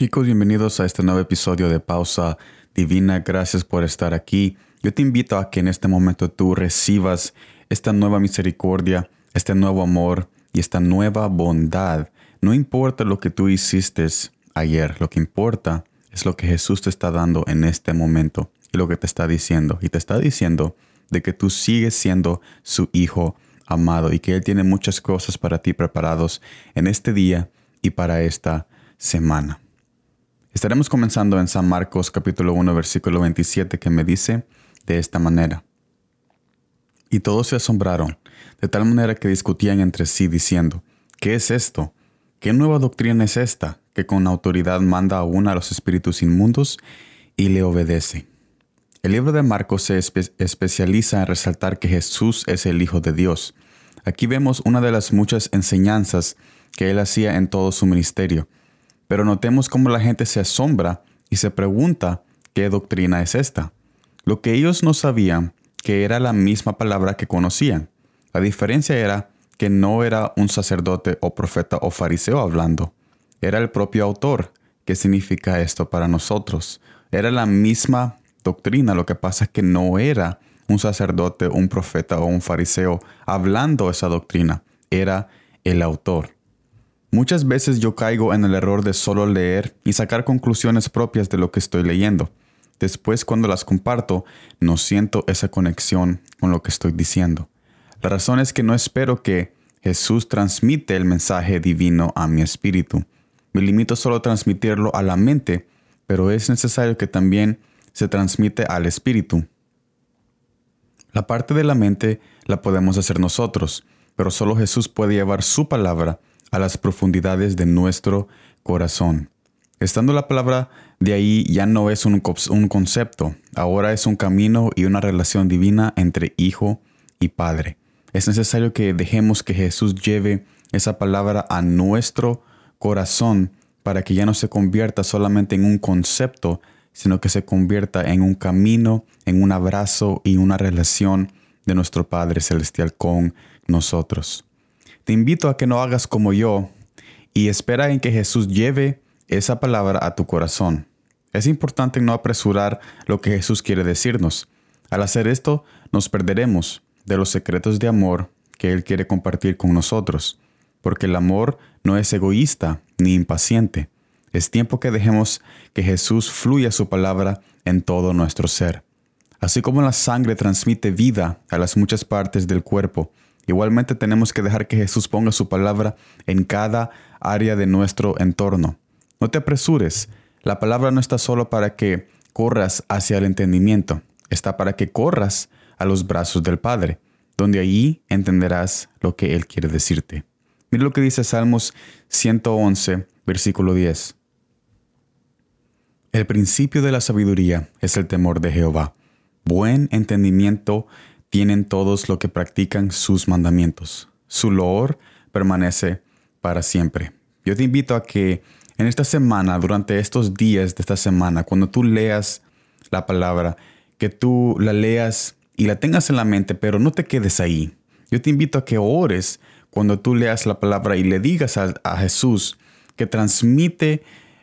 Chicos, bienvenidos a este nuevo episodio de Pausa Divina. Gracias por estar aquí. Yo te invito a que en este momento tú recibas esta nueva misericordia, este nuevo amor y esta nueva bondad. No importa lo que tú hiciste ayer, lo que importa es lo que Jesús te está dando en este momento y lo que te está diciendo. Y te está diciendo de que tú sigues siendo su hijo amado y que Él tiene muchas cosas para ti preparados en este día y para esta semana. Estaremos comenzando en San Marcos capítulo 1 versículo 27 que me dice de esta manera. Y todos se asombraron, de tal manera que discutían entre sí diciendo, ¿qué es esto? ¿Qué nueva doctrina es esta que con autoridad manda aún a los espíritus inmundos y le obedece? El libro de Marcos se especializa en resaltar que Jesús es el Hijo de Dios. Aquí vemos una de las muchas enseñanzas que él hacía en todo su ministerio pero notemos cómo la gente se asombra y se pregunta qué doctrina es esta. Lo que ellos no sabían que era la misma palabra que conocían. La diferencia era que no era un sacerdote o profeta o fariseo hablando. Era el propio autor. ¿Qué significa esto para nosotros? Era la misma doctrina, lo que pasa es que no era un sacerdote, un profeta o un fariseo hablando esa doctrina, era el autor. Muchas veces yo caigo en el error de solo leer y sacar conclusiones propias de lo que estoy leyendo. Después cuando las comparto, no siento esa conexión con lo que estoy diciendo. La razón es que no espero que Jesús transmite el mensaje divino a mi espíritu. Me limito solo a transmitirlo a la mente, pero es necesario que también se transmite al espíritu. La parte de la mente la podemos hacer nosotros, pero solo Jesús puede llevar su palabra a las profundidades de nuestro corazón. Estando la palabra de ahí ya no es un, un, concepto, ahora es un camino y una relación divina entre hijo y padre. Es necesario que dejemos que Jesús lleve esa palabra a nuestro corazón para que ya no se convierta solamente en un concepto, sino que se convierta en un camino, en un abrazo y una relación de nuestro Padre Celestial con nosotros. Te invito a que no hagas como yo y espera en que Jesús lleve esa palabra a tu corazón. Es importante no apresurar lo que Jesús quiere decirnos. Al hacer esto, nos perderemos de los secretos de amor que Él quiere compartir con nosotros, porque el amor no es egoísta ni impaciente. Es tiempo que dejemos que Jesús fluya su palabra en todo nuestro ser. Así como la sangre transmite vida a las muchas partes del cuerpo, Igualmente tenemos que dejar que Jesús ponga su palabra en cada área de nuestro entorno. No te apresures. La palabra no está solo para que corras hacia el entendimiento, está para que corras a los brazos del Padre, donde allí entenderás lo que Él quiere decirte. Mira lo que dice Salmos 111, versículo 10. El principio de la sabiduría es el temor de Jehová. Buen entendimiento tienen todos lo que practican sus mandamientos. Su loor permanece para siempre. Yo te invito a que en esta semana, durante estos días de esta semana, cuando tú leas la palabra, que tú la leas y la tengas en la mente, pero no te quedes ahí. Yo te invito a que ores cuando tú leas la palabra y le digas a, a Jesús que transmite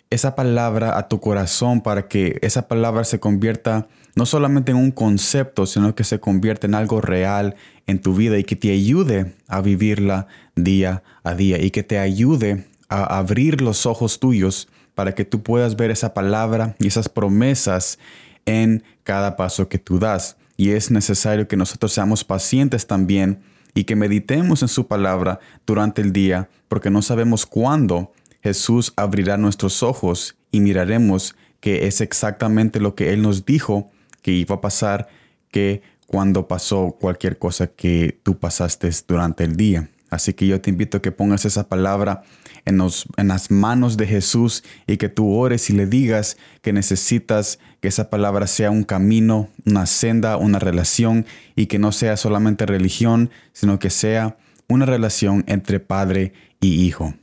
esa palabra a tu corazón para que esa palabra se convierta no solamente en un concepto, sino que se convierta en algo real en tu vida y que te ayude a vivirla día a día y que te ayude a abrir los ojos tuyos para que tú puedas ver esa palabra y esas promesas en cada paso que tú das. Y es necesario que nosotros seamos pacientes también y que meditemos en su palabra durante el día, porque no sabemos cuándo Jesús abrirá nuestros ojos y miraremos que es exactamente lo que Él nos dijo que iba a pasar que cuando pasó cualquier cosa que tú pasaste durante el día. Así que yo te invito a que pongas esa palabra en, en, las manos de Jesús y que tú ores y le digas que necesitas que esa palabra sea un camino, una senda, una relación y que no sea solamente religión, sino que sea una relación entre padre y hijo.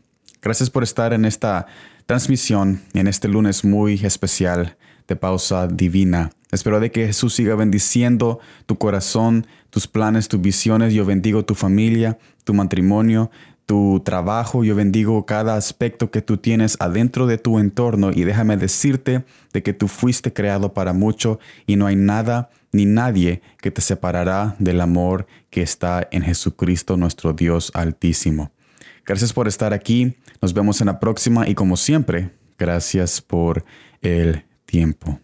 Gracias por estar en esta transmisión, en este lunes muy especial de pausa divina. Espero de que Jesús siga bendiciendo tu corazón, tus planes, tus visiones. Yo bendigo tu familia, tu matrimonio, tu trabajo, yo bendigo cada aspecto que tú tienes adentro de tu entorno y déjame decirte de que tú fuiste creado para mucho y no hay nada ni nadie que te separará del amor que está en Jesucristo nuestro Dios altísimo. Gracias por estar aquí, nos vemos en la próxima y como siempre, gracias por el tiempo.